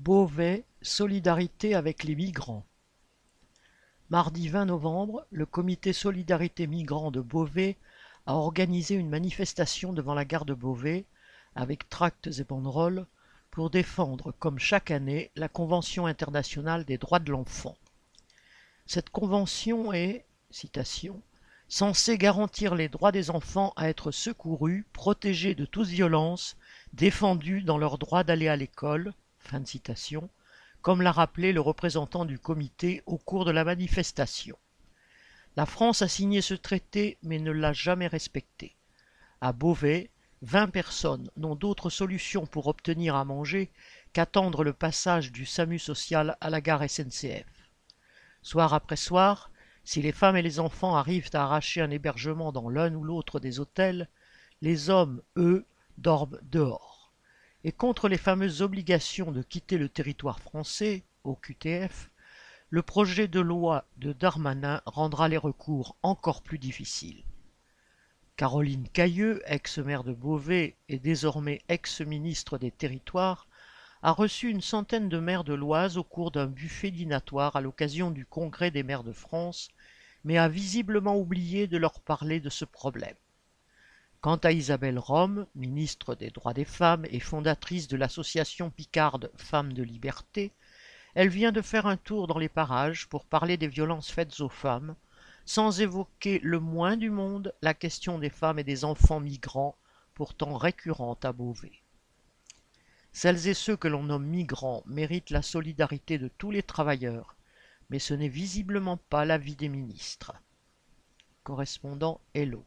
Beauvais, solidarité avec les migrants. Mardi 20 novembre, le comité Solidarité Migrants de Beauvais a organisé une manifestation devant la gare de Beauvais avec tracts et banderoles pour défendre, comme chaque année, la Convention internationale des droits de l'enfant. Cette convention est, citation, censée garantir les droits des enfants à être secourus, protégés de toute violence, défendus dans leur droit d'aller à l'école, fin de citation, comme l'a rappelé le représentant du comité au cours de la manifestation. La France a signé ce traité mais ne l'a jamais respecté. À Beauvais, vingt personnes n'ont d'autre solution pour obtenir à manger qu'attendre le passage du SAMU social à la gare SNCF. Soir après soir, si les femmes et les enfants arrivent à arracher un hébergement dans l'un ou l'autre des hôtels, les hommes, eux, dorment dehors. Et contre les fameuses obligations de quitter le territoire français, au QTF, le projet de loi de Darmanin rendra les recours encore plus difficiles. Caroline Cailleux, ex-maire de Beauvais et désormais ex-ministre des Territoires, a reçu une centaine de maires de l'Oise au cours d'un buffet dînatoire à l'occasion du Congrès des maires de France mais a visiblement oublié de leur parler de ce problème. Quant à Isabelle Rome, ministre des droits des femmes et fondatrice de l'association picarde Femmes de Liberté, elle vient de faire un tour dans les parages pour parler des violences faites aux femmes, sans évoquer le moins du monde la question des femmes et des enfants migrants, pourtant récurrente à Beauvais. Celles et ceux que l'on nomme migrants méritent la solidarité de tous les travailleurs, mais ce n'est visiblement pas l'avis des ministres. Correspondant Hello.